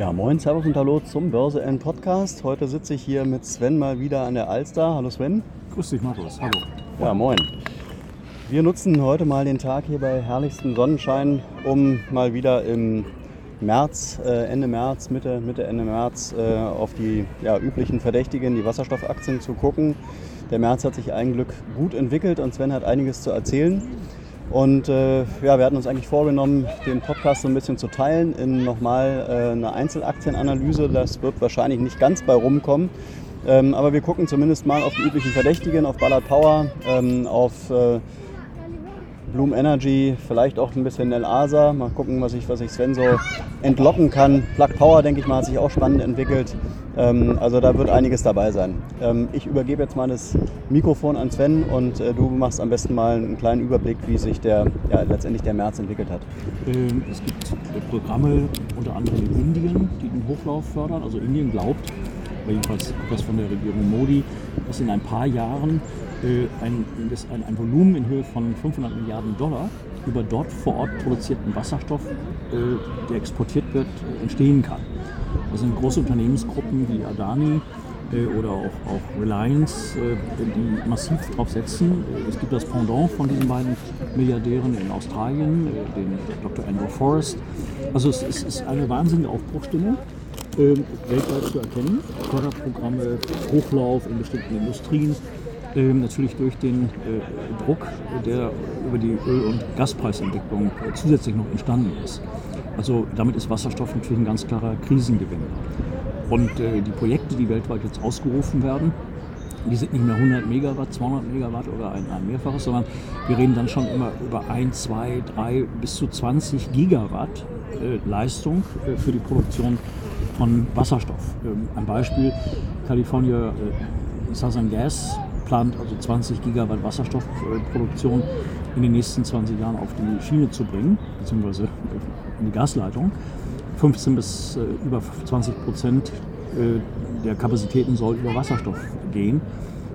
Ja, moin, Servus und Hallo zum Börse N Podcast. Heute sitze ich hier mit Sven mal wieder an der Alster. Hallo Sven. Grüß dich, Markus. Hallo. Ja, moin. Wir nutzen heute mal den Tag hier bei herrlichstem Sonnenschein, um mal wieder im März, äh, Ende März, Mitte, Mitte, Ende März äh, auf die ja, üblichen Verdächtigen, die Wasserstoffaktien zu gucken. Der März hat sich ein Glück gut entwickelt und Sven hat einiges zu erzählen. Und äh, ja, wir hatten uns eigentlich vorgenommen, den Podcast so ein bisschen zu teilen in nochmal äh, eine Einzelaktienanalyse. Das wird wahrscheinlich nicht ganz bei rumkommen. Ähm, aber wir gucken zumindest mal auf die üblichen Verdächtigen, auf Ballard Power, ähm, auf äh, Bloom Energy, vielleicht auch ein bisschen Nel Asa. Mal gucken, was ich, was ich Sven so entlocken kann. Plug Power, denke ich mal, hat sich auch spannend entwickelt. Ähm, also da wird einiges dabei sein. Ähm, ich übergebe jetzt mal das Mikrofon an Sven und äh, du machst am besten mal einen kleinen Überblick, wie sich der, ja, letztendlich der März entwickelt hat. Ähm, es gibt Programme unter anderem in Indien, die den Hochlauf fördern. Also Indien glaubt, jedenfalls das von der Regierung Modi, dass in ein paar Jahren äh, ein, ein, ein, Volumen in Höhe von 500 Milliarden Dollar über dort vor Ort produzierten Wasserstoff, äh, der exportiert wird, entstehen kann. Das sind große Unternehmensgruppen wie Adani äh, oder auch, auch Reliance, die massiv darauf setzen. Es gibt das Pendant von diesen beiden Milliardären in Australien, den Dr. Andrew Forrest. Also es ist eine wahnsinnige Aufbruchstimmung weltweit zu erkennen. Förderprogramme, Hochlauf in bestimmten Industrien, ähm, natürlich durch den äh, Druck, der über die Öl- und Gaspreisentwicklung äh, zusätzlich noch entstanden ist. Also damit ist Wasserstoff natürlich ein ganz klarer Krisengewinner. Und äh, die Projekte, die weltweit jetzt ausgerufen werden, die sind nicht mehr 100 Megawatt, 200 Megawatt oder ein, ein Mehrfaches, sondern wir reden dann schon immer über 1, 2, 3 bis zu 20 Gigawatt äh, Leistung äh, für die Produktion von Wasserstoff. Ähm, ein Beispiel, California äh, Southern Gas plant also 20 Gigawatt Wasserstoffproduktion in den nächsten 20 Jahren auf die Schiene zu bringen, beziehungsweise in die Gasleitung. 15 bis äh, über 20 Prozent äh, der Kapazitäten soll über Wasserstoff gehen.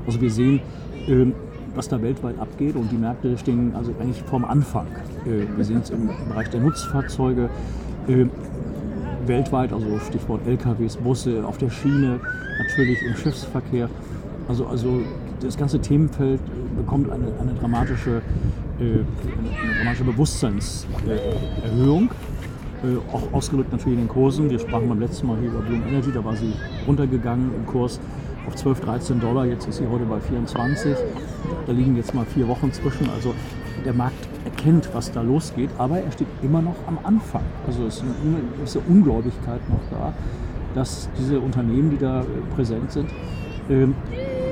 Also wir sehen, äh, was da weltweit abgeht und die Märkte stehen also eigentlich vorm Anfang. Äh, wir sehen es im Bereich der Nutzfahrzeuge äh, weltweit, also Stichwort LKWs, Busse, auf der Schiene, natürlich im Schiffsverkehr. Also, also das ganze Themenfeld bekommt eine, eine dramatische, äh, eine dramatische Bewusstseinserhöhung. Äh, auch ausgedrückt natürlich in den Kursen. Wir sprachen beim letzten Mal hier über Bloom Energy, da war sie runtergegangen im Kurs auf 12, 13 Dollar. Jetzt ist sie heute bei 24. Da liegen jetzt mal vier Wochen zwischen. Also der Markt erkennt, was da losgeht, aber er steht immer noch am Anfang. Also es ist eine gewisse Ungläubigkeit noch da, dass diese Unternehmen, die da präsent sind, ähm,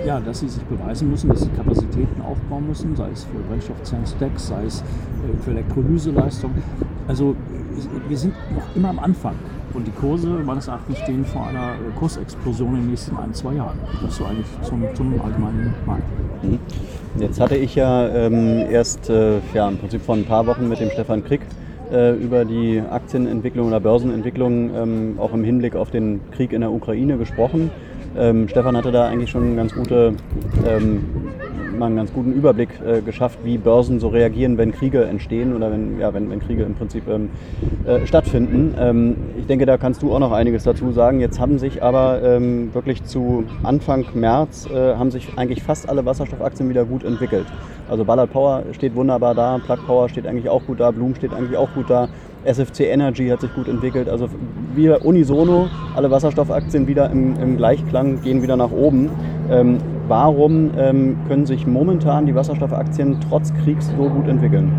ja, dass sie sich beweisen müssen, dass sie Kapazitäten aufbauen müssen, sei es für Brennstoffzellen-Stacks, sei es äh, für Elektrolyseleistung. Also wir sind noch immer am Anfang. Und die Kurse meines Erachtens stehen vor einer äh, Kursexplosion in den nächsten ein, zwei Jahren. Das so eigentlich zum, zum allgemeinen Markt. Jetzt hatte ich ja ähm, erst äh, ja, im Prinzip vor ein paar Wochen mit dem Stefan Krieg äh, über die Aktienentwicklung oder Börsenentwicklung ähm, auch im Hinblick auf den Krieg in der Ukraine gesprochen. Ähm, Stefan hatte da eigentlich schon ganz gute, mal einen ganz guten Überblick äh, geschafft, wie Börsen so reagieren, wenn Kriege entstehen oder wenn, ja, wenn, wenn Kriege im Prinzip ähm, äh, stattfinden. Ähm, ich denke, da kannst du auch noch einiges dazu sagen. Jetzt haben sich aber ähm, wirklich zu Anfang März äh, haben sich eigentlich fast alle Wasserstoffaktien wieder gut entwickelt. Also Ballard Power steht wunderbar da, Plug Power steht eigentlich auch gut da, Bloom steht eigentlich auch gut da. SFC Energy hat sich gut entwickelt. Also wir unisono, alle Wasserstoffaktien wieder im, im Gleichklang, gehen wieder nach oben. Ähm, warum ähm, können sich momentan die Wasserstoffaktien trotz Kriegs so gut entwickeln?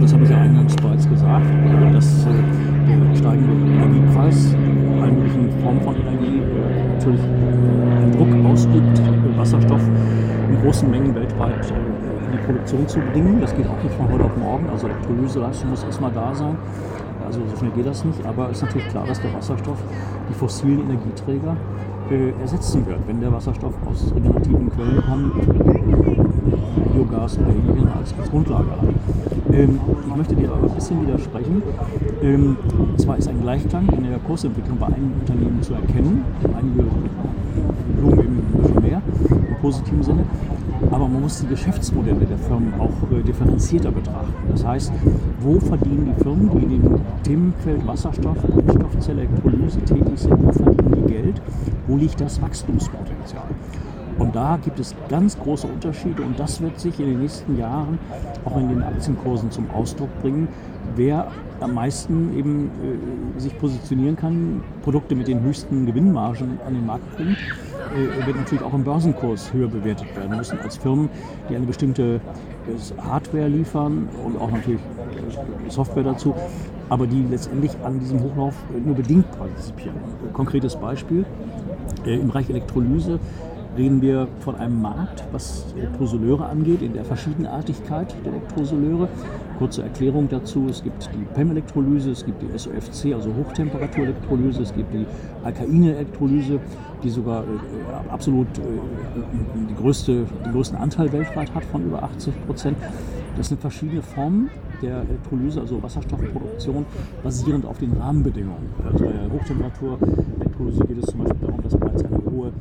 Das habe ich ja eingangs bereits gesagt, dass äh, der steigende Energiepreis, allen möglichen Formen von Energie, natürlich einen Druck ausübt, Wasserstoff in großen Mengen weltweit in die Produktion zu bringen. Das geht auch nicht von heute auf morgen. Also Elektrolyseleistung muss erstmal da sein. Also so schnell geht das nicht. Aber es ist natürlich klar, dass der Wasserstoff die fossilen Energieträger ersetzen wird, wenn der Wasserstoff aus regenerativen Quellen kommt, Biogas oder ähnlichem als, als Grundlage hat. Ähm, ich möchte dir aber ein bisschen widersprechen. Ähm, zwar ist ein Gleichklang in der Kursentwicklung bei einigen Unternehmen zu erkennen, einige Blumen bisschen mehr im positiven Sinne, aber man muss die Geschäftsmodelle der Firmen auch äh, differenzierter betrachten. Das heißt, wo verdienen die Firmen, die in dem Themenfeld Wasserstoff, Brennstoffzelle, Elektrolyse tätig sind, wo verdienen Geld, wo liegt das Wachstumspotenzial? Und da gibt es ganz große Unterschiede und das wird sich in den nächsten Jahren auch in den Aktienkursen zum Ausdruck bringen, wer am meisten eben äh, sich positionieren kann, Produkte mit den höchsten Gewinnmargen an den Markt bringt, äh, wird natürlich auch im Börsenkurs höher bewertet werden müssen als Firmen, die eine bestimmte äh, Hardware liefern und auch natürlich äh, Software dazu, aber die letztendlich an diesem Hochlauf nur bedingt partizipieren. Konkretes Beispiel, äh, im Bereich Elektrolyse reden wir von einem Markt, was Elektrosoleure angeht, in der Verschiedenartigkeit der Elektrosoleure. Kurze Erklärung dazu, es gibt die PEM-Elektrolyse, es gibt die SOFC, also Hochtemperaturelektrolyse, es gibt die Alkaine-Elektrolyse, die sogar äh, absolut äh, die größte, den größten Anteil weltweit hat von über 80 Prozent. Das sind verschiedene Formen der Elektrolyse, also Wasserstoffproduktion, basierend auf den Rahmenbedingungen. Also bei der Hochtemperaturelektrolyse geht es zum Beispiel darum, dass bereits eine hohe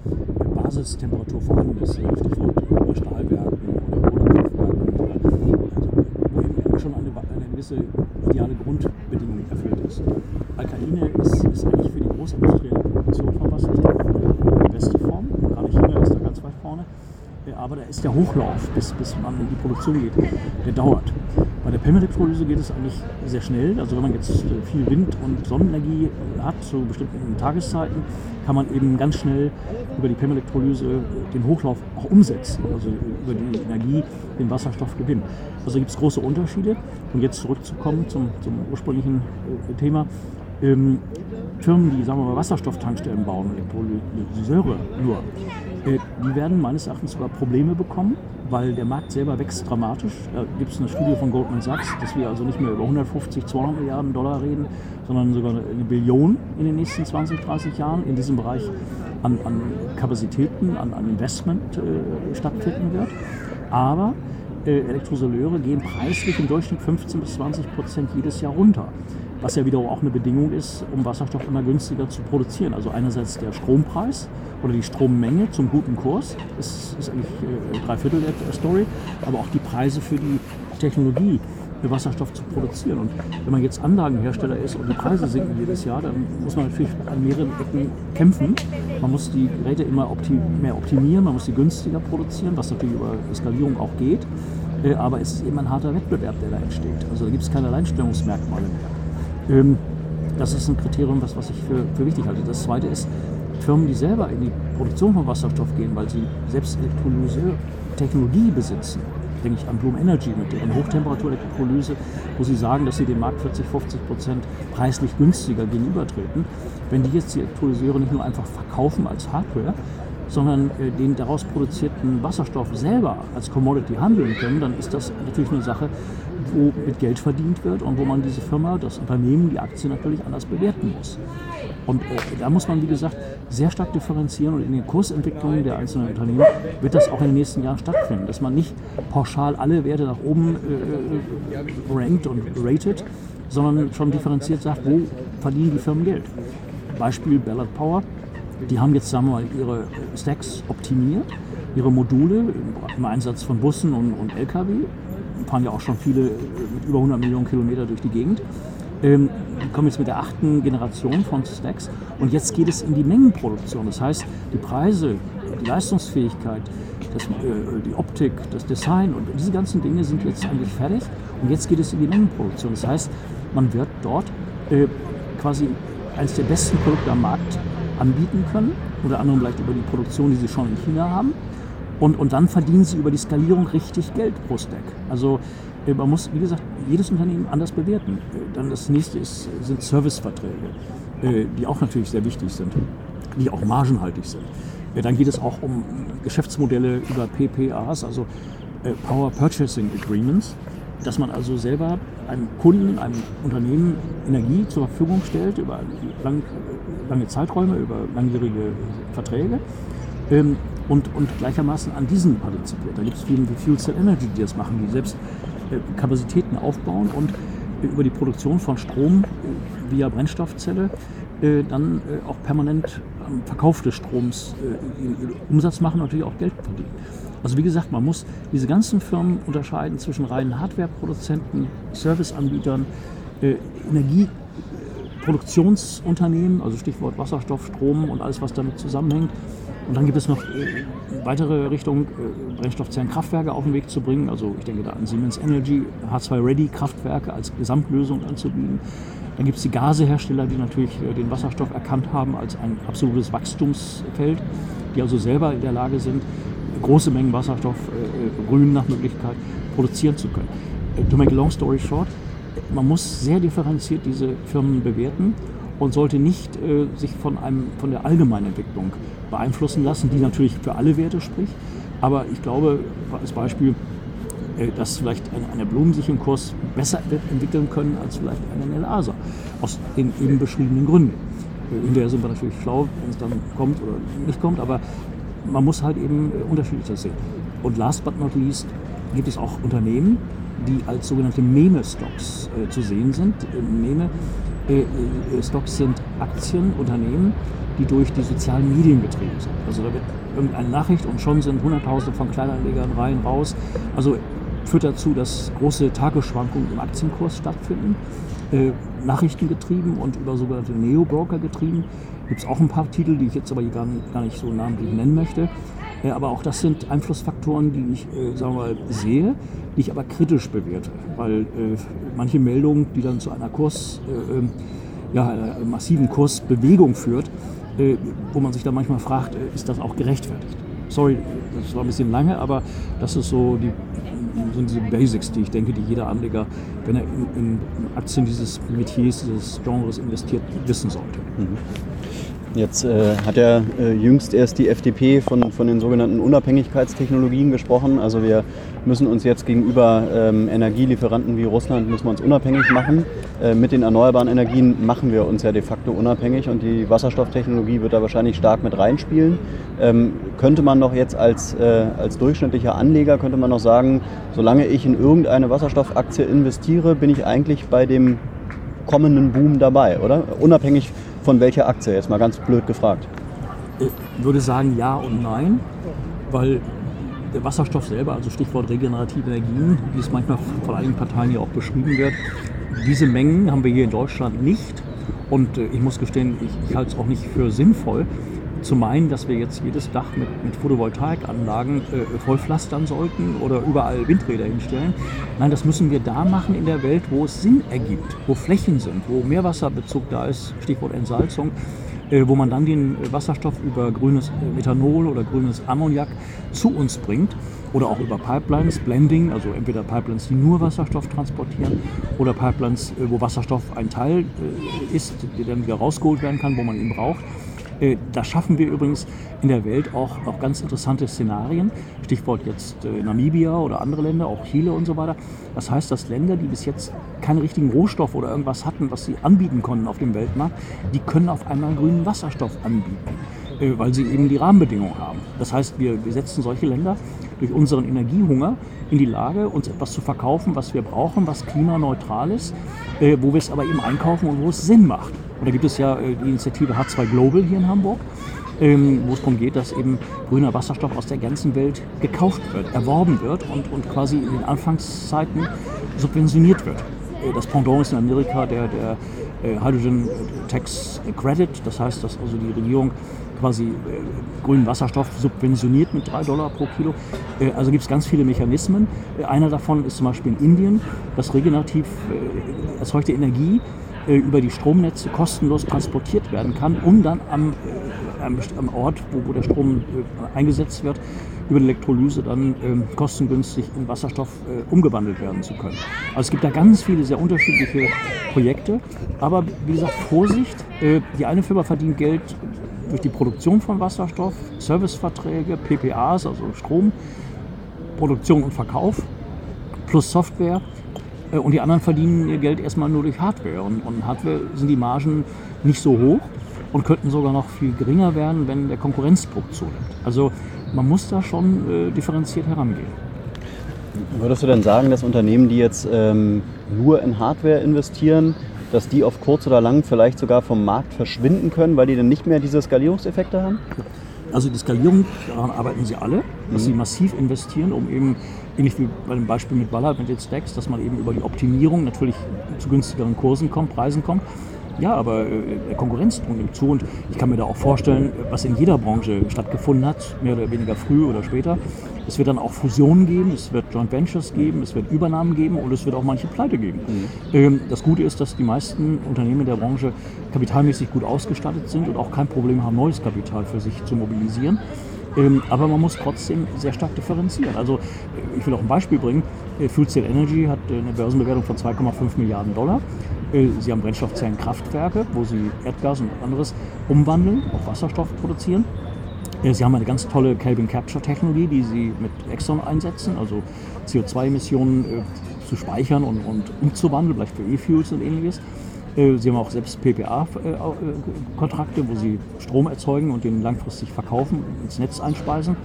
Basistemperatur vorhanden ist. Stichwort Stahlwerken oder Kohlekraftwerken oder also, wo schon eine, eine gewisse ideale Grundbedingung erfüllt ist. Alkaline ist, ist eigentlich für die großindustrielle Produktion von Wasserstoff die beste Form. Gerade China ist da ganz weit vorne. Aber da ist der Hochlauf, bis, bis man in die Produktion geht, der dauert. Bei der PEM-Elektrolyse geht es eigentlich sehr schnell. Also wenn man jetzt viel Wind- und Sonnenenergie hat, zu bestimmten Tageszeiten, kann man eben ganz schnell über die PEM-Elektrolyse den Hochlauf auch umsetzen, also über die Energie den Wasserstoff gewinnen. Also gibt es große Unterschiede. Und jetzt zurückzukommen zum, zum ursprünglichen äh, Thema. Ähm, Firmen, die sagen wir mal Wasserstofftankstellen bauen, Elektrolyseure nur, äh, die werden meines Erachtens sogar Probleme bekommen, weil der Markt selber wächst dramatisch. Da gibt es eine Studie von Goldman Sachs, dass wir also nicht mehr über 150, 200 Milliarden Dollar reden, sondern sogar eine Billion in den nächsten 20, 30 Jahren in diesem Bereich an, an Kapazitäten, an, an Investment äh, stattfinden wird. Aber äh, Elektrosoleure gehen preislich im Durchschnitt 15 bis 20 Prozent jedes Jahr runter was ja wiederum auch eine Bedingung ist, um Wasserstoff immer günstiger zu produzieren. Also einerseits der Strompreis oder die Strommenge zum guten Kurs, das ist eigentlich äh, drei Viertel der Story, aber auch die Preise für die Technologie, Wasserstoff zu produzieren. Und wenn man jetzt Anlagenhersteller ist und die Preise sinken jedes Jahr, dann muss man natürlich an mehreren Ecken kämpfen. Man muss die Geräte immer optim mehr optimieren, man muss sie günstiger produzieren, was natürlich über Skalierung auch geht. Äh, aber es ist eben ein harter Wettbewerb, der da entsteht. Also da gibt es keine Alleinstellungsmerkmale mehr. Ähm, das ist ein Kriterium, was, was ich für, für wichtig halte. Das zweite ist, Firmen, die selber in die Produktion von Wasserstoff gehen, weil sie selbst Elektrolyse-Technologie besitzen, denke ich an Bloom Energy mit deren Hochtemperatur-Elektrolyse, wo sie sagen, dass sie dem Markt 40, 50 Prozent preislich günstiger gegenübertreten. Wenn die jetzt die Elektrolyseure nicht nur einfach verkaufen als Hardware, sondern äh, den daraus produzierten Wasserstoff selber als Commodity handeln können, dann ist das natürlich eine Sache, wo mit Geld verdient wird und wo man diese Firma, das Unternehmen, die Aktie natürlich anders bewerten muss. Und äh, da muss man, wie gesagt, sehr stark differenzieren und in den Kursentwicklungen der einzelnen Unternehmen wird das auch in den nächsten Jahren stattfinden, dass man nicht pauschal alle Werte nach oben äh, äh rankt und rated, sondern schon differenziert sagt, wo verdienen die Firmen Geld. Beispiel Ballard Power, die haben jetzt sagen wir mal, ihre Stacks optimiert, ihre Module im Einsatz von Bussen und, und Lkw fahren ja auch schon viele mit über 100 Millionen Kilometer durch die Gegend. Ähm, die kommen jetzt mit der achten Generation von Stacks und jetzt geht es in die Mengenproduktion. Das heißt, die Preise, die Leistungsfähigkeit, das, äh, die Optik, das Design und diese ganzen Dinge sind jetzt eigentlich fertig und jetzt geht es in die Mengenproduktion. Das heißt, man wird dort äh, quasi eines der besten Produkte am Markt anbieten können, unter anderem vielleicht über die Produktion, die sie schon in China haben und, und dann verdienen sie über die Skalierung richtig Geld pro Stack. Also äh, man muss, wie gesagt, jedes Unternehmen anders bewerten. Äh, dann das nächste ist, sind Serviceverträge, äh, die auch natürlich sehr wichtig sind, die auch margenhaltig sind. Dann geht es auch um Geschäftsmodelle über PPAs, also Power Purchasing Agreements, dass man also selber einem Kunden, einem Unternehmen Energie zur Verfügung stellt über lang, lange Zeiträume, über langjährige Verträge ähm, und, und gleichermaßen an diesen partizipiert. Da gibt es Firmen wie Fuel Cell Energy, die das machen, die selbst äh, Kapazitäten aufbauen und äh, über die Produktion von Strom äh, via Brennstoffzelle äh, dann äh, auch permanent am Verkauf des Stroms äh, Umsatz machen und natürlich auch Geld verdienen. Also wie gesagt, man muss diese ganzen Firmen unterscheiden zwischen reinen Hardwareproduzenten, Serviceanbietern, äh, Energieproduktionsunternehmen, also Stichwort Wasserstoff, Strom und alles, was damit zusammenhängt. Und dann gibt es noch äh, weitere Richtungen, äh, Brennstoffzellenkraftwerke auf den Weg zu bringen. Also ich denke da an Siemens Energy, H2-Ready-Kraftwerke als Gesamtlösung anzubieten. Dann gibt es die Gasehersteller, die natürlich äh, den Wasserstoff erkannt haben als ein absolutes Wachstumsfeld, die also selber in der Lage sind, große Mengen Wasserstoff, äh, äh, grün nach Möglichkeit, produzieren zu können. Äh, to make a long story short, man muss sehr differenziert diese Firmen bewerten und sollte nicht äh, sich von, einem, von der allgemeinen Entwicklung beeinflussen lassen, die natürlich für alle Werte spricht. Aber ich glaube, als Beispiel, äh, dass vielleicht eine, eine Blumen sich im Kurs besser entwickeln können als vielleicht eine Nelasa, aus den eben beschriebenen Gründen. Äh, hinterher sind wir natürlich schlau, wenn es dann kommt oder nicht kommt, aber man muss halt eben äh, unterschiedlicher sehen. Und last but not least gibt es auch Unternehmen, die als sogenannte Meme-Stocks äh, zu sehen sind. Äh, Meme-Stocks äh, sind Aktienunternehmen, die durch die sozialen Medien getrieben sind. Also da wird irgendeine Nachricht und schon sind Hunderttausende von Kleinanlegern rein raus. Also führt dazu, dass große Tagesschwankungen im Aktienkurs stattfinden. Äh, Nachrichten getrieben und über sogenannte Neo-Broker getrieben. Gibt es auch ein paar Titel, die ich jetzt aber gar, gar nicht so namentlich nennen möchte. Aber auch das sind Einflussfaktoren, die ich äh, sagen wir mal, sehe, die ich aber kritisch bewerte. Weil äh, manche Meldungen, die dann zu einer Kurs, äh, ähm, ja, einer massiven Kursbewegung führt, äh, wo man sich dann manchmal fragt, ist das auch gerechtfertigt? Sorry, das war ein bisschen lange, aber das ist so die sind diese Basics, die ich denke, die jeder Anleger, wenn er in, in Aktien dieses Metiers, dieses Genres investiert, wissen sollte. Mhm. Jetzt äh, hat ja äh, jüngst erst die FDP von, von den sogenannten Unabhängigkeitstechnologien gesprochen. Also wir müssen uns jetzt gegenüber ähm, Energielieferanten wie Russland müssen wir uns unabhängig machen. Äh, mit den erneuerbaren Energien machen wir uns ja de facto unabhängig und die Wasserstofftechnologie wird da wahrscheinlich stark mit reinspielen. Ähm, könnte man doch jetzt als, äh, als durchschnittlicher Anleger, könnte man noch sagen, solange ich in irgendeine Wasserstoffaktie investiere, bin ich eigentlich bei dem kommenden Boom dabei, oder? Unabhängig von welcher Aktie? Jetzt mal ganz blöd gefragt. Ich würde sagen ja und nein, weil der Wasserstoff selber, also Stichwort regenerative Energien, wie es manchmal von einigen Parteien ja auch beschrieben wird, diese Mengen haben wir hier in Deutschland nicht. Und äh, ich muss gestehen, ich, ich halte es auch nicht für sinnvoll, zu meinen, dass wir jetzt jedes Dach mit, mit Photovoltaikanlagen äh, vollpflastern sollten oder überall Windräder hinstellen. Nein, das müssen wir da machen in der Welt, wo es Sinn ergibt, wo Flächen sind, wo Meerwasserbezug da ist, Stichwort Entsalzung, äh, wo man dann den Wasserstoff über grünes äh, Methanol oder grünes Ammoniak zu uns bringt oder auch über Pipelines, Blending, also entweder Pipelines, die nur Wasserstoff transportieren oder Pipelines, äh, wo Wasserstoff ein Teil ist, der dann wieder rausgeholt werden kann, wo man ihn braucht. Äh, da schaffen wir übrigens in der Welt auch, auch ganz interessante Szenarien. Stichwort jetzt äh, Namibia oder andere Länder, auch Chile und so weiter. Das heißt, dass Länder, die bis jetzt keine richtigen Rohstoffe oder irgendwas hatten, was sie anbieten konnten auf dem Weltmarkt, die können auf einmal grünen Wasserstoff anbieten, äh, weil sie eben die Rahmenbedingungen haben. Das heißt, wir, wir setzen solche Länder durch unseren Energiehunger in die Lage, uns etwas zu verkaufen, was wir brauchen, was klimaneutral ist, wo wir es aber eben einkaufen und wo es Sinn macht. Und da gibt es ja äh, die Initiative H2 Global hier in Hamburg, ähm, wo es darum geht, dass eben grüner Wasserstoff aus der ganzen Welt gekauft wird, erworben wird und, und quasi in den Anfangszeiten subventioniert wird. Äh, das Pendant ist in Amerika der, der äh, Hydrogen Tax Credit, das heißt, dass also die Regierung quasi grünen Wasserstoff subventioniert mit 3 Dollar pro Kilo. Also gibt es ganz viele Mechanismen. Einer davon ist zum Beispiel in Indien, dass regenerativ erzeugte Energie über die Stromnetze kostenlos transportiert werden kann, um dann am, äh, am Ort, wo, wo, der Strom äh, eingesetzt wird, über die Elektrolyse dann ähm, kostengünstig in Wasserstoff äh, umgewandelt werden zu können. Also es gibt da ganz viele sehr unterschiedliche Projekte, aber wie gesagt, Vorsicht, äh, die eine Firma verdient Geld durch die Produktion von Wasserstoff, Serviceverträge, PPAs, also Strom, Produktion und Verkauf, plus Software. Äh, und die anderen verdienen ihr Geld erstmal nur durch Hardware. Und, und Hardware sind die Margen nicht so hoch und könnten sogar noch viel geringer werden, wenn der Konkurrenzdruck zunimmt. Also man muss da schon äh, differenziert herangehen. Würdest du denn sagen, dass Unternehmen, die jetzt ähm, nur in Hardware investieren, dass die auf kurz oder lang vielleicht sogar vom Markt verschwinden können, weil die dann nicht mehr diese Skalierungseffekte haben? Also die Skalierung, daran arbeiten sie alle, dass mhm. sie massiv investieren, um eben, ähnlich wie bei dem Beispiel mit Ballard, mit den Stacks, dass man eben über die Optimierung natürlich zu günstigeren Kursen kommt, Preisen kommt. Ja, aber äh, der Konkurrenzdruck nimmt zu und ich kann mir da auch vorstellen, was in jeder Branche stattgefunden hat, mehr oder weniger früh oder später. Es wird dann auch Fusionen geben, es wird Joint Ventures geben, es wird Übernahmen geben und es wird auch manche Pleite geben. Mhm. Ähm, das Gute ist, dass die meisten Unternehmen in der Branche kapitalmäßig gut ausgestattet sind und auch kein Problem haben, neues Kapital für sich zu mobilisieren. Ähm, aber man muss trotzdem sehr stark differenzieren. Also äh, ich will auch ein Beispiel bringen. Äh, Fuel Cell Energy hat äh, eine Börsenbewertung von 2,5 Milliarden Dollar. Sie haben Brennstoffzellenkraftwerke, wo sie Erdgas und anderes umwandeln, auf Wasserstoff produzieren. Sie haben eine ganz tolle Calvin Capture Technologie, die Sie mit Exxon einsetzen, also CO2-Emissionen zu speichern und, und umzuwandeln, vielleicht für E-Fuels und ähnliches. Äh, sie haben auch selbst PPA-Kontrakte, wo sie Strom erzeugen und den langfristig verkaufen, ins Netz einspeisen.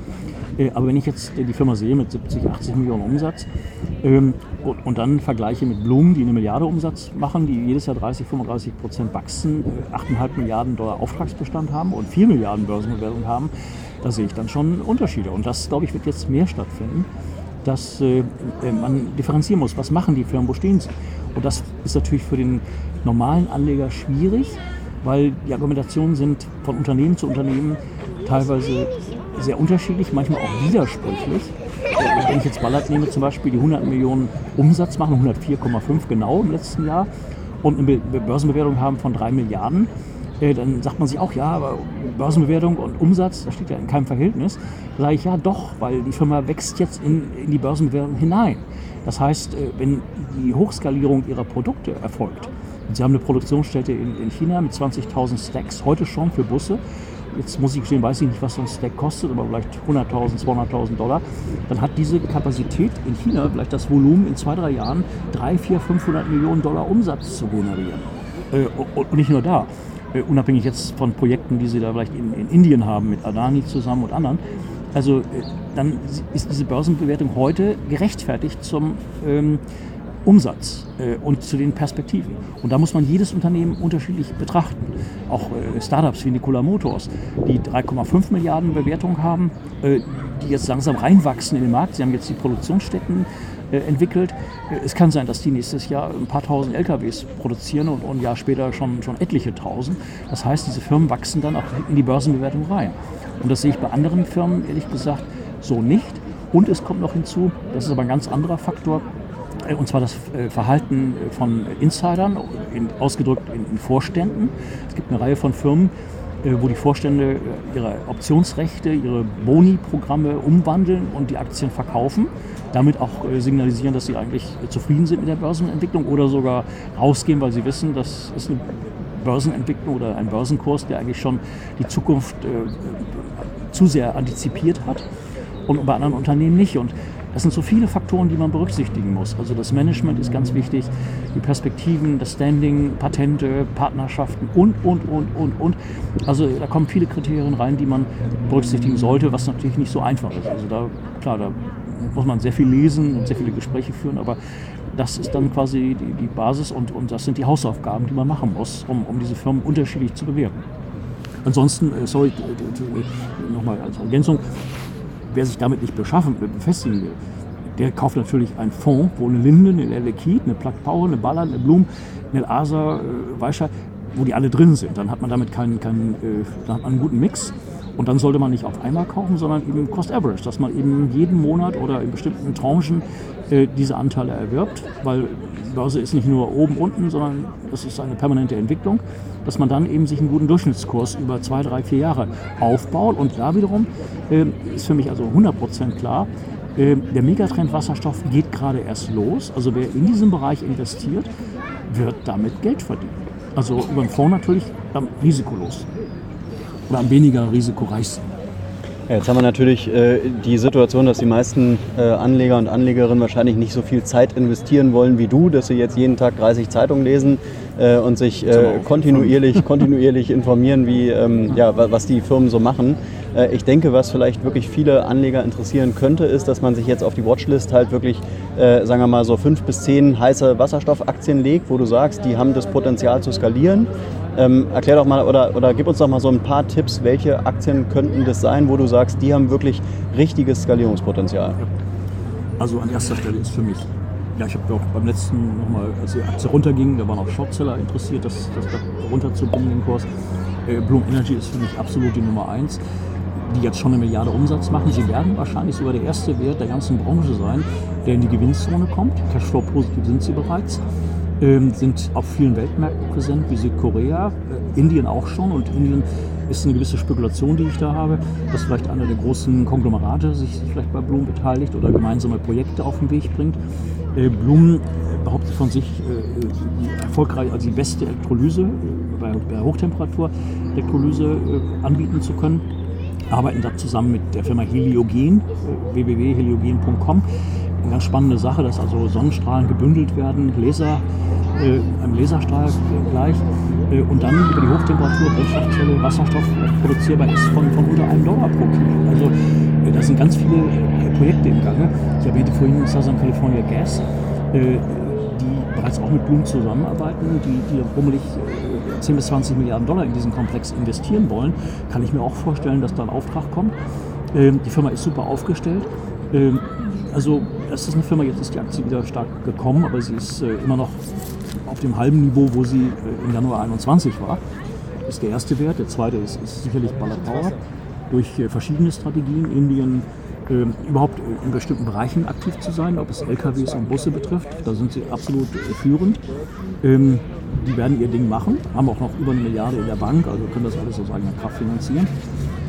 Äh, aber wenn ich jetzt die Firma sehe mit 70, 80 Millionen Umsatz ähm, und dann vergleiche mit Blumen, die eine Milliarde Umsatz machen, die jedes Jahr 30, 35 Prozent wachsen, 8,5 äh, Milliarden Dollar Auftragsbestand haben und 4 Milliarden Börsenbewertung haben, da sehe ich dann schon Unterschiede. Und das, glaube ich, wird jetzt mehr stattfinden dass äh, man differenzieren muss. Was machen die Firmen? Wo stehen sie? Und das ist natürlich für den normalen Anleger schwierig, weil die Argumentationen sind von Unternehmen zu Unternehmen teilweise sehr unterschiedlich, manchmal auch widersprüchlich. Wenn ich jetzt Ballard nehme, zum Beispiel, die 100 Millionen Umsatz machen, 104,5 genau im letzten Jahr, und eine Börsenbewertung haben von 3 Milliarden, äh, dann sagt man sich auch, ja, aber Börsenbewertung und Umsatz, das steht ja in keinem Verhältnis. Da sage ich, ja doch, weil die Firma wächst jetzt in, in die Börsenbewertung hinein. Das heißt, äh, wenn die Hochskalierung ihrer Produkte erfolgt, Sie haben eine Produktionsstätte in, in China mit 20.000 Stacks, heute schon für Busse. Jetzt muss ich gestehen, weiß ich nicht, was so ein Stack kostet, aber vielleicht 100.000, 200.000 Dollar. Dann hat diese Kapazität in China vielleicht das Volumen in zwei, drei Jahren 3, 4, 500 Millionen Dollar Umsatz zu generieren. Äh, und nicht nur da. Äh, unabhängig jetzt von Projekten, die sie da vielleicht in, in Indien haben, mit Adani zusammen und anderen. Also äh, dann ist diese Börsenbewertung heute gerechtfertigt zum ähm, Umsatz äh, und zu den Perspektiven. Und da muss man jedes Unternehmen unterschiedlich betrachten. Auch äh, Startups wie Nikola Motors, die 3,5 Milliarden Bewertung haben, äh, die jetzt langsam reinwachsen in den Markt. Sie haben jetzt die Produktionsstätten entwickelt. Äh, es kann sein, dass die nächstes Jahr ein paar tausend LKWs produzieren und, ein Jahr später schon, schon etliche tausend. Das heißt, diese Firmen wachsen dann auch in die Börsenbewertung rein. Und das sehe ich bei anderen Firmen ehrlich gesagt so nicht. Und es kommt noch hinzu, das ist aber ein ganz anderer Faktor, äh, und zwar das äh, Verhalten von Insidern, in, ausgedrückt in, Vorständen. Es gibt eine Reihe von Firmen, wo die Vorstände ihre Optionsrechte, ihre Boni-Programme umwandeln und die Aktien verkaufen. Damit auch signalisieren, dass sie eigentlich zufrieden sind mit der Börsenentwicklung oder sogar rausgehen, weil sie wissen, das ist eine Börsenentwicklung oder ein Börsenkurs, der eigentlich schon die Zukunft äh, zu sehr antizipiert hat und bei anderen Unternehmen nicht. Und das sind so viele Faktoren, die man berücksichtigen muss. Also das Management ist ganz wichtig, die Perspektiven, das Standing, Patente, Partnerschaften und, und, und, und, und. Also da kommen viele Kriterien rein, die man berücksichtigen sollte, was natürlich nicht so einfach ist. Also da, klar, da muss man sehr viel lesen und sehr viele Gespräche führen, aber das ist dann quasi die, die Basis und, und das sind die Hausaufgaben, die man machen muss, um, um diese Firmen unterschiedlich zu bewerten. Ansonsten, äh, sorry, nochmal als Ergänzung, wer sich damit nicht beschaffen, befestigen will, der kauft natürlich einen Fonds, wo eine Linde, eine Air eine Plug Power, eine Ballard, eine Blum, eine Asa, äh, Weischer, wo die alle drin sind. Dann hat man damit keinen, keinen äh, dann hat man einen guten Mix. Und dann sollte man nicht auf einmal kaufen, sondern eben Cost Average, dass man eben jeden Monat oder in bestimmten Tranchen äh, diese Anteile erwirbt, weil Börse ist nicht nur oben, unten, sondern das ist eine permanente Entwicklung, dass man dann eben sich einen guten Durchschnittskurs über zwei, drei, vier Jahre aufbaut. Und da wiederum äh, ist für mich also 100% klar, äh, der Megatrend Wasserstoff geht gerade erst los. Also wer in diesem Bereich investiert, wird damit Geld verdienen. Also über den Fonds natürlich dann risikolos. Oder am weniger risikoreichsten. Jetzt haben wir natürlich äh, die Situation, dass die meisten äh, Anleger und Anlegerinnen wahrscheinlich nicht so viel Zeit investieren wollen wie du, dass sie jetzt jeden Tag 30 Zeitungen lesen äh, und sich äh, kontinuierlich, kontinuierlich informieren, wie, ähm, ja, was die Firmen so machen. Äh, ich denke, was vielleicht wirklich viele Anleger interessieren könnte, ist, dass man sich jetzt auf die Watchlist halt wirklich, äh, sagen wir mal, so fünf bis zehn heiße Wasserstoffaktien legt, wo du sagst, die haben das Potenzial zu skalieren. Ähm, erklär doch mal oder, oder gib uns doch mal so ein paar Tipps, welche Aktien könnten das sein, wo du sagst, die haben wirklich richtiges Skalierungspotenzial. Also an erster Stelle ist für mich, ja, ich habe auch beim letzten nochmal, als die Aktie runterging, da waren auch Shortseller interessiert, das, das da runterzubringen, den Kurs. Äh, Bloom Energy ist für mich absolut die Nummer eins die jetzt schon eine Milliarde Umsatz machen. Sie werden wahrscheinlich sogar der erste Wert der ganzen Branche sein, der in die Gewinnzone kommt. Cashflow positiv sind sie bereits ähm, sind auf vielen Weltmärkten präsent, wie Südkorea, äh, Indien auch schon. Und Indien ist eine gewisse Spekulation, die ich da habe, dass vielleicht einer der großen Konglomerate sich, vielleicht bei Bloom beteiligt oder gemeinsame Projekte auf den Weg bringt. Äh, Bloom behauptet von sich äh, erfolgreich, also die beste Elektrolyse äh, bei, bei Hochtemperatur Elektrolyse äh, anbieten zu können arbeiten da zusammen mit der Firma Heliogen, äh, www.heliogen.com eine ganz spannende Sache, dass also Sonnenstrahlen gebündelt werden, Laser, äh, einem Laserstrahl gleich äh, und dann über die Hochtemperatur Brennstoffzelle Wasserstoff produzierbar ist von, von unter einem Dollar pro Kilo. Also äh, da sind ganz viele äh, Projekte im Gange. Ich erwähnte vorhin Southern California Gas, äh, die bereits auch mit Bloom zusammenarbeiten, die, die rummelig 10 äh, bis 20 Milliarden Dollar in diesen Komplex investieren wollen. Kann ich mir auch vorstellen, dass da ein Auftrag kommt. Ähm, die Firma ist super aufgestellt. Ähm, also das ist eine Firma, jetzt ist die Aktie wieder stark gekommen, aber sie ist äh, immer noch auf dem halben Niveau, wo sie äh, im Januar 21 war. Das ist der erste Wert. Der zweite ist, ist sicherlich Ballard Power. Durch äh, verschiedene Strategien, Indien, äh, überhaupt in bestimmten Bereichen aktiv zu sein, ob es LKWs und Busse betrifft. Da sind sie absolut äh, führend. Ähm, die werden ihr Ding machen, haben auch noch über eine Milliarde in der Bank, also können das alles aus eigener Kraft finanzieren.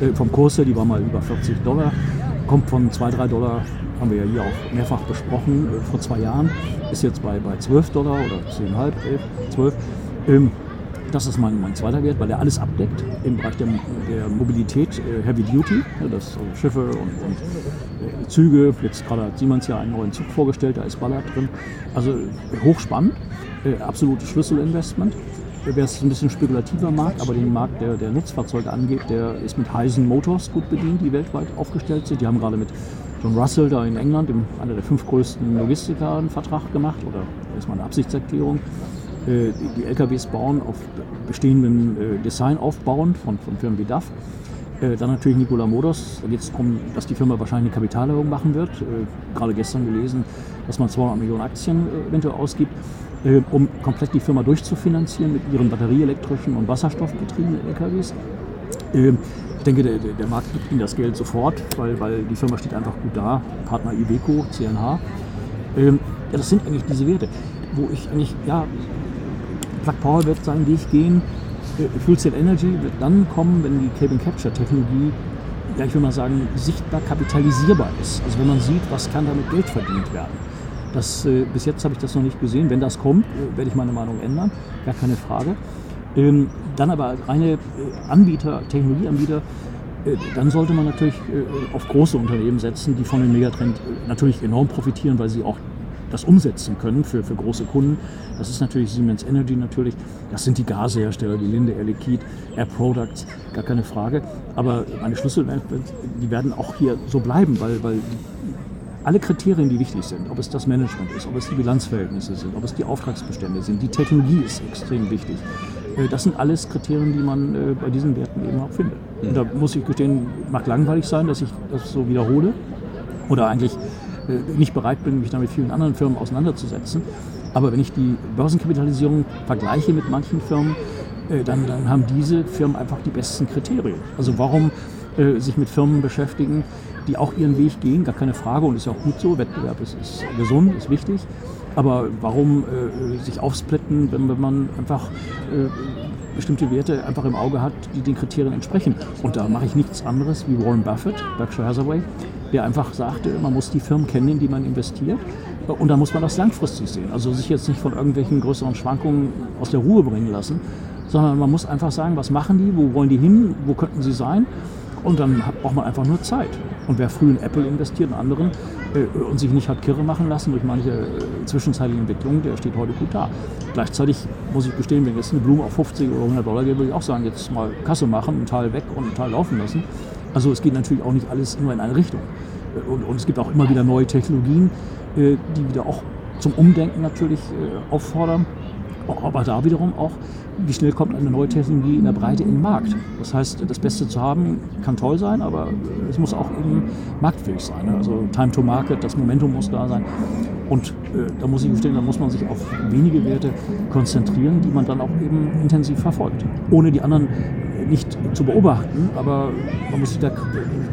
Äh, vom Kurs her, die war mal über 40 Dollar, kommt von 2, 3 Dollar haben wir ja hier auch mehrfach besprochen, äh, vor zwei Jahren, ist jetzt bei, bei 12 Dollar oder 10,5, 11, 12. Ähm, das ist mein, mein zweiter Wert, weil er alles abdeckt im Bereich der, der Mobilität, äh, Heavy Duty, ja, das also Schiffe und, und äh, Züge. Jetzt gerade hat Siemens ja einen neuen Zug vorgestellt, da ist Ballard drin. Also hochspannend, äh, absolutes Schlüsselinvestment. Wer es ein bisschen spekulativer mag, aber den Markt der, der Nutzfahrzeuge angeht, der ist mit Heisen Motors gut bedient, die weltweit aufgestellt sind. Die haben gerade mit John Russell da in England, dem, einer der fünf größten Logistiker, einen Vertrag gemacht oder erstmal eine Absichtserklärung. Äh, die, LKWs bauen auf bestehendem äh, Design aufbauend von, von Firmen wie DAF. Äh, dann natürlich Nikola Motors. Da geht es darum, dass die Firma wahrscheinlich eine Kapitalerhöhung machen wird. Äh, gerade gestern gelesen, dass man 200 Millionen Aktien äh, eventuell ausgibt, äh, um komplett die Firma durchzufinanzieren mit ihren batterieelektrischen und wasserstoffbetriebenen LKWs denke, der, der Markt gibt ihnen das Geld sofort, weil, weil die Firma steht einfach gut da. Partner Iveco, CNH. Ähm, ja, das sind eigentlich diese Werte, wo ich eigentlich, ja, Plug Power wird seinen Weg gehen. Äh, Fuel Cell Energy wird dann kommen, wenn die Carbon Capture Technologie, ja, ich will mal sagen, sichtbar kapitalisierbar ist. Also wenn man sieht, was kann damit Geld verdient werden. Das, äh, bis jetzt habe ich das noch nicht gesehen. Wenn das kommt, äh, werde ich meine Meinung ändern, gar keine Frage. Ähm, dann aber reine äh, Anbieter, Technologieanbieter, äh, dann sollte man natürlich äh, auf große Unternehmen setzen, die von dem Megatrend natürlich enorm profitieren, weil sie auch das umsetzen können für, für große Kunden. Das ist natürlich Siemens Energy natürlich, das sind die Gasehersteller, die Linde Air Liquid, Air Products, gar keine Frage. Aber meine Schlüssel, die werden auch hier so bleiben, weil, weil alle Kriterien, die wichtig sind, ob es das Management ist, ob es die Bilanzverhältnisse sind, ob es die Auftragsbestände sind, die Technologie ist extrem wichtig. Äh, das sind alles Kriterien, die man äh, bei diesen Werten eben auch findet. Und da muss ich gestehen, mag langweilig sein, dass ich das so wiederhole oder eigentlich äh, nicht bereit bin, mich da mit vielen anderen Firmen auseinanderzusetzen. Aber wenn ich die Börsenkapitalisierung vergleiche mit manchen Firmen, dann, dann haben diese Firmen einfach die besten Kriterien. Also warum sich mit Firmen beschäftigen, die auch ihren Weg gehen, gar keine Frage und ist ja auch gut so. Wettbewerb ist, ist gesund, ist wichtig. Aber warum äh, sich aufsplitten, wenn, wenn man einfach äh, bestimmte Werte einfach im Auge hat, die den Kriterien entsprechen? Und da mache ich nichts anderes wie Warren Buffett, Berkshire Hathaway, der einfach sagte, man muss die Firmen kennen, in die man investiert. Und da muss man das langfristig sehen. Also sich jetzt nicht von irgendwelchen größeren Schwankungen aus der Ruhe bringen lassen, sondern man muss einfach sagen, was machen die, wo wollen die hin, wo könnten sie sein. Und dann braucht man einfach nur Zeit. Und wer früh in Apple investiert, in anderen, äh, und sich nicht hat kirre machen lassen durch manche äh, zwischenzeitliche Entwicklungen, der steht heute gut da. Gleichzeitig muss ich gestehen, wenn jetzt eine Blume auf 50 oder 100 Dollar geht, würde ich auch sagen, jetzt mal Kasse machen, einen Teil weg und einen Teil laufen lassen. Also es geht natürlich auch nicht alles nur in eine Richtung. Äh, und, und es gibt auch immer wieder neue Technologien, äh, die wieder auch zum Umdenken natürlich äh, auffordern. Aber da wiederum auch, wie schnell kommt eine neue Technologie in der Breite in den Markt. Das heißt, das Beste zu haben kann toll sein, aber es muss auch eben marktfähig sein. Also Time to Market, das Momentum muss da sein. Und äh, da muss ich gestehen, da muss man sich auf wenige Werte konzentrieren, die man dann auch eben intensiv verfolgt. Ohne die anderen nicht zu beobachten, aber man muss sich da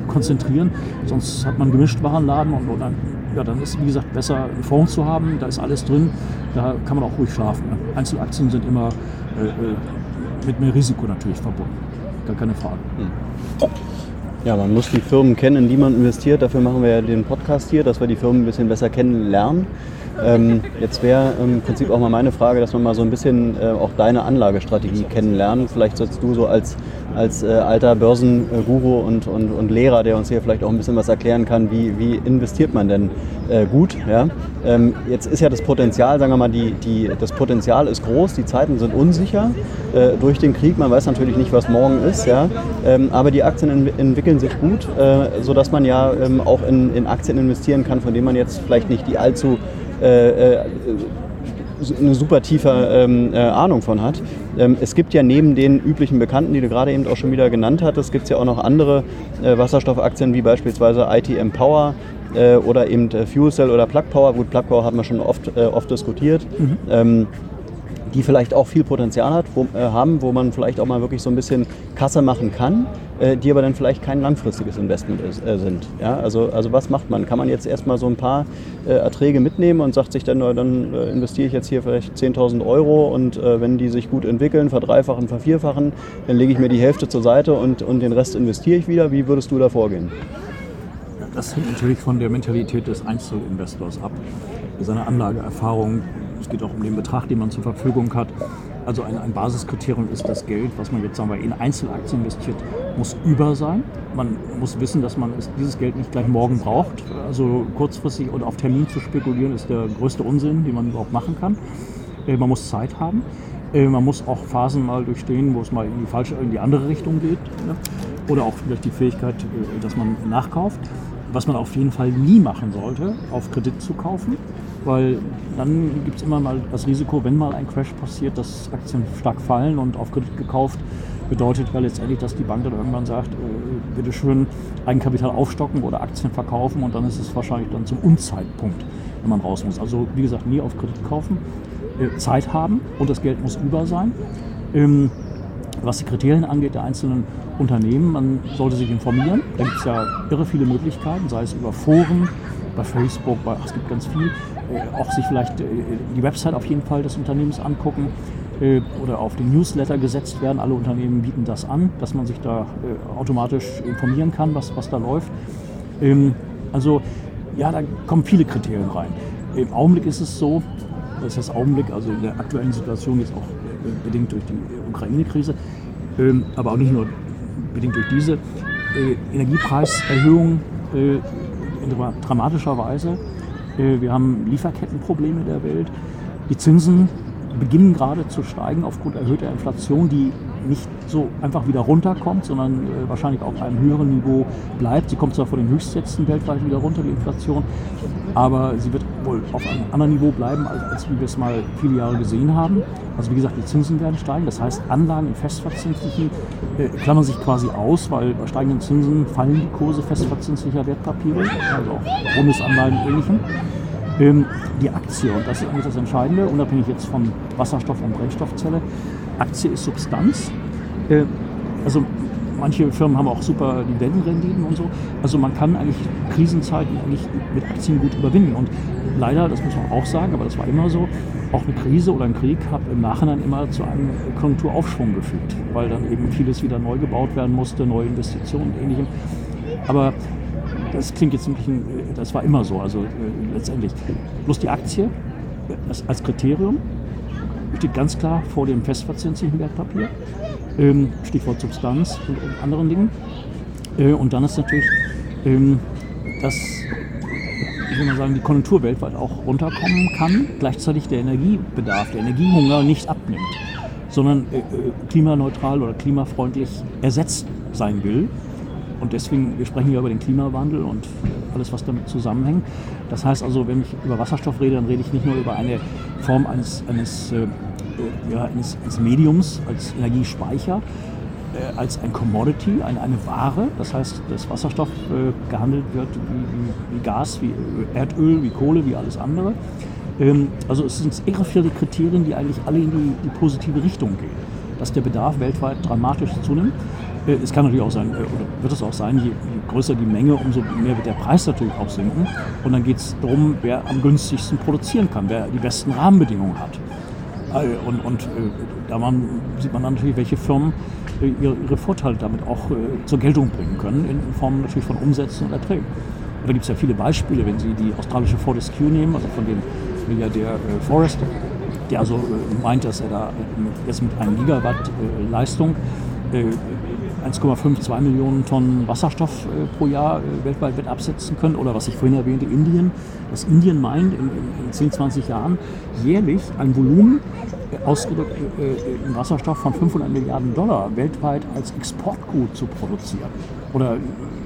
konzentrieren, sonst hat man gemischt Warenladen und, und dann, ja, dann ist wie gesagt besser einen Fonds zu haben, da ist alles drin, da kann man auch ruhig schlafen. Einzelaktien sind immer äh, äh, mit mehr Risiko natürlich verbunden, gar keine Frage. Hm. Ja, man muss die Firmen kennen, in die man investiert. Dafür machen wir ja den Podcast hier, dass wir die Firmen ein bisschen besser kennenlernen. Ähm, jetzt wäre im Prinzip auch mal meine Frage, dass wir mal so ein bisschen äh, auch deine Anlagestrategie kennenlernen. Vielleicht sollst du so als, als äh, alter Börsenguru und, und, und Lehrer, der uns hier vielleicht auch ein bisschen was erklären kann, wie, wie investiert man denn äh, gut. Ja? Ähm, jetzt ist ja das Potenzial, sagen wir mal, die, die, das Potenzial ist groß, die Zeiten sind unsicher äh, durch den Krieg. Man weiß natürlich nicht, was morgen ist, ja? Ähm, aber die Aktien ent entwickeln sich gut, äh, sodass man ja ähm, auch in, in Aktien investieren kann, von denen man jetzt vielleicht nicht die allzu äh, äh, eine super tiefe ähm, äh, Ahnung von hat. Ähm, es gibt ja neben den üblichen Bekannten, die du gerade eben auch schon wieder genannt hattest, gibt es ja auch noch andere äh, Wasserstoffaktien wie beispielsweise ITM Power äh, oder eben äh, Fuel Cell oder Plug Power. Gut, Plug Power haben wir schon oft, oft diskutiert. Mhm. Ähm, die vielleicht auch viel Potenzial hat, wo, äh, haben, wo man vielleicht auch mal wirklich so ein bisschen Kasse machen kann, äh, die aber dann vielleicht kein langfristiges Investment ist, äh, sind. Ja? Also, also was macht man? Kann man jetzt erstmal so ein paar äh, Erträge mitnehmen und sagt sich dann, dann äh, investiere ich jetzt hier vielleicht 10.000 Euro und äh, wenn die sich gut entwickeln, verdreifachen, vervierfachen, dann lege ich mir die Hälfte zur Seite und, und den Rest investiere ich wieder. Wie würdest du da vorgehen? Das hängt natürlich von der Mentalität des Einzelinvestors ab, seiner Anlageerfahrung, es geht auch um den Betrag, den man zur Verfügung hat. Also ein, ein, Basiskriterium ist das Geld, was man jetzt sagen wir, in Einzelaktien investiert, muss über sein. Man muss wissen, dass man dieses Geld nicht gleich morgen braucht. Also kurzfristig oder auf Termin zu spekulieren, ist der größte Unsinn, den man überhaupt machen kann. Äh, man muss Zeit haben. Äh, man muss auch Phasen mal durchstehen, wo es mal in die falsche, in die andere Richtung geht. Ne? Oder auch vielleicht die Fähigkeit, äh, dass man nachkauft. Was man auf jeden Fall nie machen sollte, auf Kredit zu kaufen weil dann gibt es immer mal das Risiko, wenn mal ein Crash passiert, dass Aktien stark fallen und auf Kredit gekauft bedeutet ja letztendlich, dass die Bank dann irgendwann sagt, äh, bitte schön Eigenkapital aufstocken oder Aktien verkaufen und dann ist es wahrscheinlich dann zum Unzeitpunkt, wenn man raus muss. Also wie gesagt, nie auf Kredit kaufen, äh, Zeit haben und das Geld muss über sein. Ähm, was die Kriterien angeht der einzelnen Unternehmen, man sollte sich informieren. Da gibt es ja irre viele Möglichkeiten, sei es über Foren, bei Facebook, bei, ach, es gibt ganz viel. Äh, auch sich vielleicht äh, die Website auf jeden Fall des Unternehmens angucken äh, oder auf den Newsletter gesetzt werden. Alle Unternehmen bieten das an, dass man sich da äh, automatisch informieren kann, was, was da läuft. Ähm, also ja, da kommen viele Kriterien rein. Im Augenblick ist es so, das ist das Augenblick, also in der aktuellen Situation jetzt auch äh, bedingt durch die Ukraine-Krise, ähm, aber auch nicht nur bedingt durch diese äh, Energiepreiserhöhungen in dramatischer Weise. Äh, wir haben Lieferkettenprobleme der Welt. Die Zinsen beginnen gerade zu steigen aufgrund erhöhter Inflation, die nicht so einfach wieder runterkommt, sondern äh, wahrscheinlich auf einem höheren Niveau bleibt. Sie kommt zwar von den Höchstsätzen weltweit wieder runter, die Inflation, aber sie wird wohl auf einem anderen Niveau bleiben, als, als wir es mal viele Jahre gesehen haben. Also wie gesagt, die Zinsen werden steigen. Das heißt, Anlagen in festverzinslichen äh, klammern sich quasi aus, weil bei steigenden Zinsen fallen die Kurse festverzinslicher Wertpapiere, also auch Bundesanleihen und ähnlichem. Ähm, die Aktie, und das ist eigentlich das Entscheidende, unabhängig jetzt von Wasserstoff- und Brennstoffzelle, Aktie ist Substanz. Äh, also manche Firmen haben auch super Dividendenrenditen und so. Also man kann eigentlich Krisenzeiten eigentlich mit Aktien gut überwinden. Und leider, das muss man auch sagen, aber das war immer so, auch eine Krise oder ein Krieg hat im Nachhinein immer zu einem Konjunkturaufschwung geführt, weil dann eben vieles wieder neu gebaut werden musste, neue Investitionen und ähnlichem. Aber das klingt jetzt ein bisschen, das war immer so, also äh, letztendlich. Bloß die Aktie als Kriterium steht ganz klar vor dem festverzinslichen Wertpapier. Ähm, Stichwort Substanz und, und anderen Dingen. Äh, und dann ist natürlich, ähm, dass ich will mal sagen, die Konjunktur weltweit auch runterkommen kann, gleichzeitig der Energiebedarf, der Energiehunger nicht abnimmt, sondern äh, äh, klimaneutral oder klimafreundlich ersetzt sein will. Und deswegen, wir sprechen ja über den Klimawandel und alles, was damit zusammenhängt. Das heißt also, wenn ich über Wasserstoff rede, dann rede ich nicht nur über eine Form eines, eines, äh, ja, eines, eines Mediums als Energiespeicher, äh, als ein Commodity, eine, eine Ware. Das heißt, dass Wasserstoff äh, gehandelt wird wie, wie, wie, Gas, wie Erdöl, wie Kohle, wie alles andere. Ähm, also es sind irre viele Kriterien, die eigentlich alle in die, die, positive Richtung gehen. Dass der Bedarf weltweit dramatisch zunimmt. Äh, es kann natürlich auch sein, äh, oder wird es auch sein, je, größer die Menge, umso mehr wird der Preis natürlich auch sinken. Und dann geht es darum, wer am günstigsten produzieren kann, wer die besten Rahmenbedingungen hat. Äh, und, und da man, sieht man dann natürlich, welche Firmen ihre, ihre Vorteile damit auch äh, zur Geltung bringen können, in, Form natürlich von Umsätzen und Erträgen. Und da gibt es ja viele Beispiele, wenn Sie die australische Fortescue nehmen, also von dem Milliardär äh, Forrest, der also äh, meint, dass er da äh, jetzt mit einem Gigawatt äh, Leistung 1,52 Millionen Tonnen Wasserstoff äh, pro Jahr äh, weltweit wird absetzen können. Oder was ich vorhin erwähnte, Indien. Dass Indien meint, in, in 10, 20 Jahren jährlich ein Volumen äh, ausgedrückt äh, in Wasserstoff von 500 Milliarden Dollar weltweit als Exportgut zu produzieren. Oder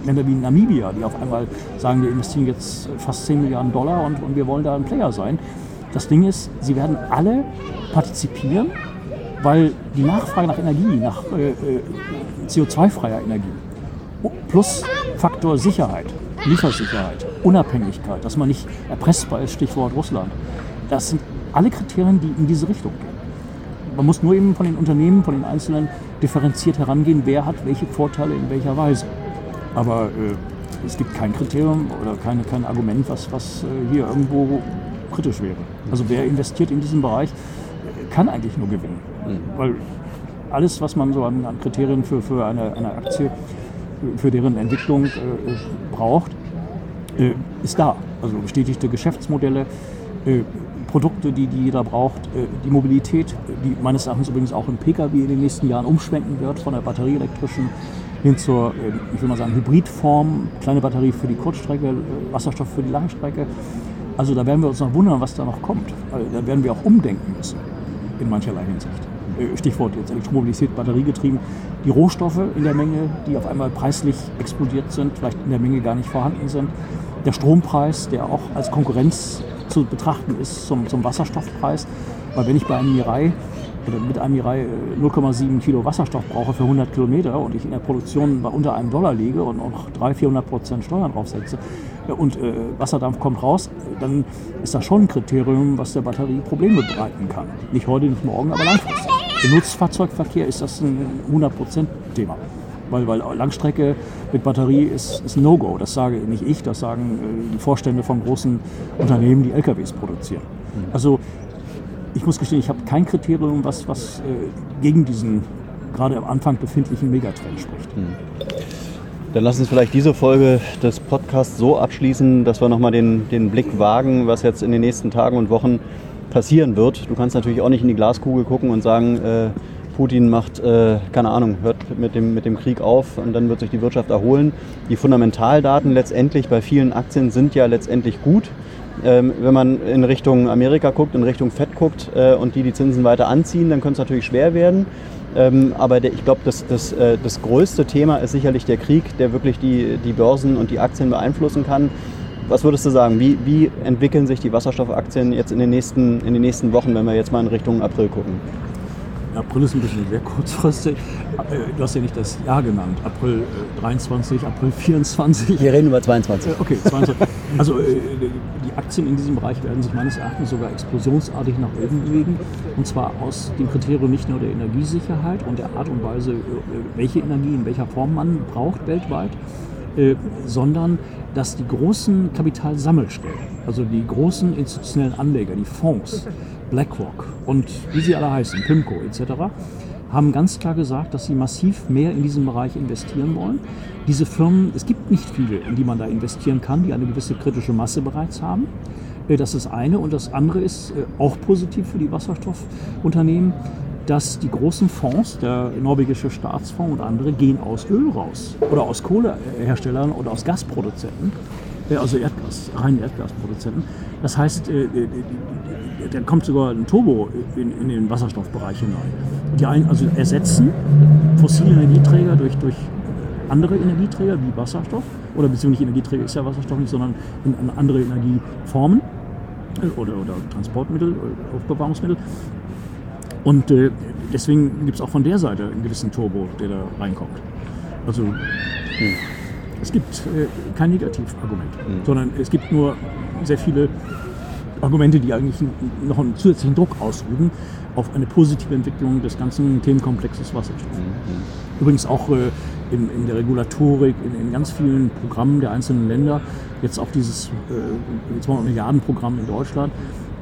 Länder wie Namibia, die auf einmal sagen, wir investieren jetzt fast 10 Milliarden Dollar und, und wir wollen da ein Player sein. Das Ding ist, sie werden alle partizipieren weil die Nachfrage nach Energie, nach äh, äh CO2-freier Energie, plus Faktor Sicherheit, Liefersicherheit, Unabhängigkeit, dass man nicht erpressbar ist, Stichwort Russland, das sind alle Kriterien, die in diese Richtung gehen. Man muss nur eben von den Unternehmen, von den Einzelnen differenziert herangehen, wer hat welche Vorteile in welcher Weise. Aber äh, es gibt kein Kriterium oder keine, kein Argument, was, was äh, hier irgendwo kritisch wäre. Also wer investiert in diesen Bereich, kann eigentlich nur gewinnen. Mhm. Weil alles, was man so an, an Kriterien für, für eine, eine, Aktie, für deren Entwicklung äh, braucht, äh, ist da. Also bestätigte Geschäftsmodelle, äh, Produkte, die, die jeder braucht, äh, die Mobilität, die meines Erachtens übrigens auch im Pkw in den nächsten Jahren umschwenken wird, von der batterieelektrischen hin zur, äh, ich will mal sagen, Hybridform, kleine Batterie für die Kurzstrecke, äh, Wasserstoff für die Langstrecke. Also da werden wir uns noch wundern, was da noch kommt. Da werden wir auch umdenken müssen in mancherlei Hinsicht. Äh, Stichwort jetzt Elektromobilität, Batteriegetrieben. Die Rohstoffe in der Menge, die auf einmal preislich explodiert sind, vielleicht in der Menge gar nicht vorhanden sind. Der Strompreis, der auch als Konkurrenz zu betrachten ist zum, zum Wasserstoffpreis. Weil wenn ich bei einem Mirai mit einem Mirai 0,7 Kilo Wasserstoff brauche für 100 Kilometer und ich in der Produktion bei unter einem Dollar liege und noch 300, 400 Prozent Steuern draufsetze und äh, Wasserdampf kommt raus, dann ist das schon ein Kriterium, was der Batterie Probleme bereiten kann. Nicht heute, nicht morgen, aber langfristig. Im Nutzfahrzeugverkehr ist das ein 100 Prozent Thema. Weil, weil Langstrecke mit Batterie ist, ist ein No-Go. Das sage nicht ich, das sagen äh, die Vorstände von großen Unternehmen, die LKWs produzieren. Mhm. Also ich muss gestehen, ich habe kein Kriterium, was, was äh, gegen diesen gerade am Anfang befindlichen Megatrend spricht. Hm. Dann lass uns vielleicht diese Folge des Podcasts so abschließen, dass wir nochmal den, den Blick wagen, was jetzt in den nächsten Tagen und Wochen passieren wird. Du kannst natürlich auch nicht in die Glaskugel gucken und sagen, äh, Putin macht, äh, keine Ahnung, hört mit dem, mit dem Krieg auf und dann wird sich die Wirtschaft erholen. Die Fundamentaldaten letztendlich bei vielen Aktien sind ja letztendlich gut. Ähm, wenn man in Richtung Amerika guckt, in Richtung Fed guckt äh, und die die Zinsen weiter anziehen, dann könnte es natürlich schwer werden. Ähm, aber ich glaube, das, das, äh, das größte Thema ist sicherlich der Krieg, der wirklich die, die Börsen und die Aktien beeinflussen kann. Was würdest du sagen? Wie, wie entwickeln sich die Wasserstoffaktien jetzt in den, nächsten, in den nächsten Wochen, wenn wir jetzt mal in Richtung April gucken? April ist ein bisschen sehr kurzfristig. Äh, du hast ja nicht das Jahr genannt. April 23, äh, April 24. Wir reden über 22. Äh, okay, 22. Also die Aktien in diesem Bereich werden sich meines Erachtens sogar explosionsartig nach oben bewegen. Und zwar aus dem Kriterium nicht nur der Energiesicherheit und der Art und Weise, welche Energie in welcher Form man braucht weltweit, sondern dass die großen Kapitalsammelstellen, also die großen institutionellen Anleger, die Fonds, BlackRock und wie sie alle heißen, PIMCO etc., haben ganz klar gesagt, dass sie massiv mehr in diesen Bereich investieren wollen. Diese Firmen, es gibt nicht viele, in die man da investieren kann, die eine gewisse kritische Masse bereits haben. Äh, das ist das eine. Und das andere ist äh, auch positiv für die Wasserstoffunternehmen, dass die großen Fonds, der norwegische Staatsfonds und andere, gehen aus Öl raus oder aus Kohleherstellern oder aus Gasproduzenten, äh, also Erdgas, rein Erdgasproduzenten. Das heißt, da kommt sogar ein Turbo in, in den Wasserstoffbereich hinein. Die ein, also ersetzen fossile Energieträger durch, durch andere Energieträger wie Wasserstoff oder beziehungsweise Energieträger ist ja Wasserstoff nicht, sondern in, in andere Energieformen oder, oder Transportmittel, oder Aufbewahrungsmittel. Und äh, deswegen gibt es auch von der Seite einen gewissen Turbo, der da reinkommt. Also hm. es gibt äh, kein Negativargument, hm. sondern es gibt nur sehr viele Argumente, die eigentlich noch einen zusätzlichen Druck ausüben auf eine positive Entwicklung des ganzen Themenkomplexes Wasserstoff. Mhm. Übrigens auch äh, in, in, der Regulatorik, in, in, ganz vielen Programmen der einzelnen Länder, jetzt auch dieses äh, 200 Milliarden Programm in Deutschland,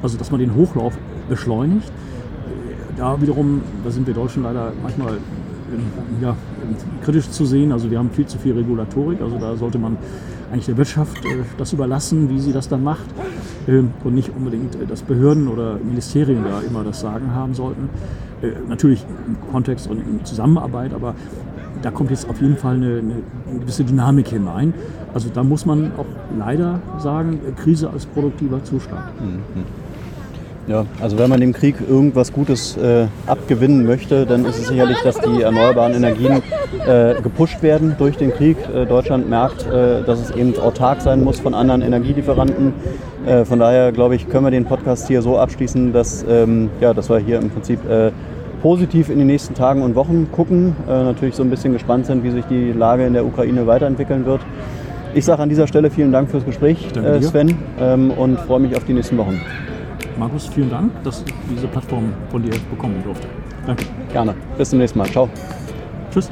also dass man den Hochlauf beschleunigt. Äh, da wiederum, da sind wir Deutschen leider manchmal ähm, ja, kritisch zu sehen. Also wir haben viel zu viel Regulatorik, also da sollte man eigentlich der Wirtschaft äh, das überlassen, wie sie das dann macht äh, und nicht unbedingt, äh, dass Behörden oder Ministerien da immer das Sagen haben sollten. Äh, natürlich im Kontext und in Zusammenarbeit, aber da kommt jetzt auf jeden Fall eine, eine, gewisse Dynamik hinein. Also da muss man auch leider sagen, Krise als produktiver Zustand. Mhm. Ja, also wenn man dem Krieg irgendwas Gutes äh, abgewinnen möchte, dann ist es sicherlich, dass die erneuerbaren Energien äh, gepusht werden durch den Krieg. Äh, Deutschland merkt, äh, dass es eben autark sein muss von anderen Energielieferanten. Äh, von daher, glaube ich, können wir den Podcast hier so abschließen, dass, ähm, ja, dass wir hier im Prinzip äh, positiv in den nächsten Tagen und Wochen gucken. natürlich so ein bisschen gespannt sind, wie sich die Lage in der Ukraine weiterentwickeln wird. Ich sage an dieser Stelle vielen Dank fürs Gespräch, Sven, ähm, und freue mich auf die nächsten Wochen. Markus, vielen Dank, dass ich diese Plattform von dir bekommen durfte. Danke. Gerne. Bis zum nächsten Mal. Ciao. Tschüss.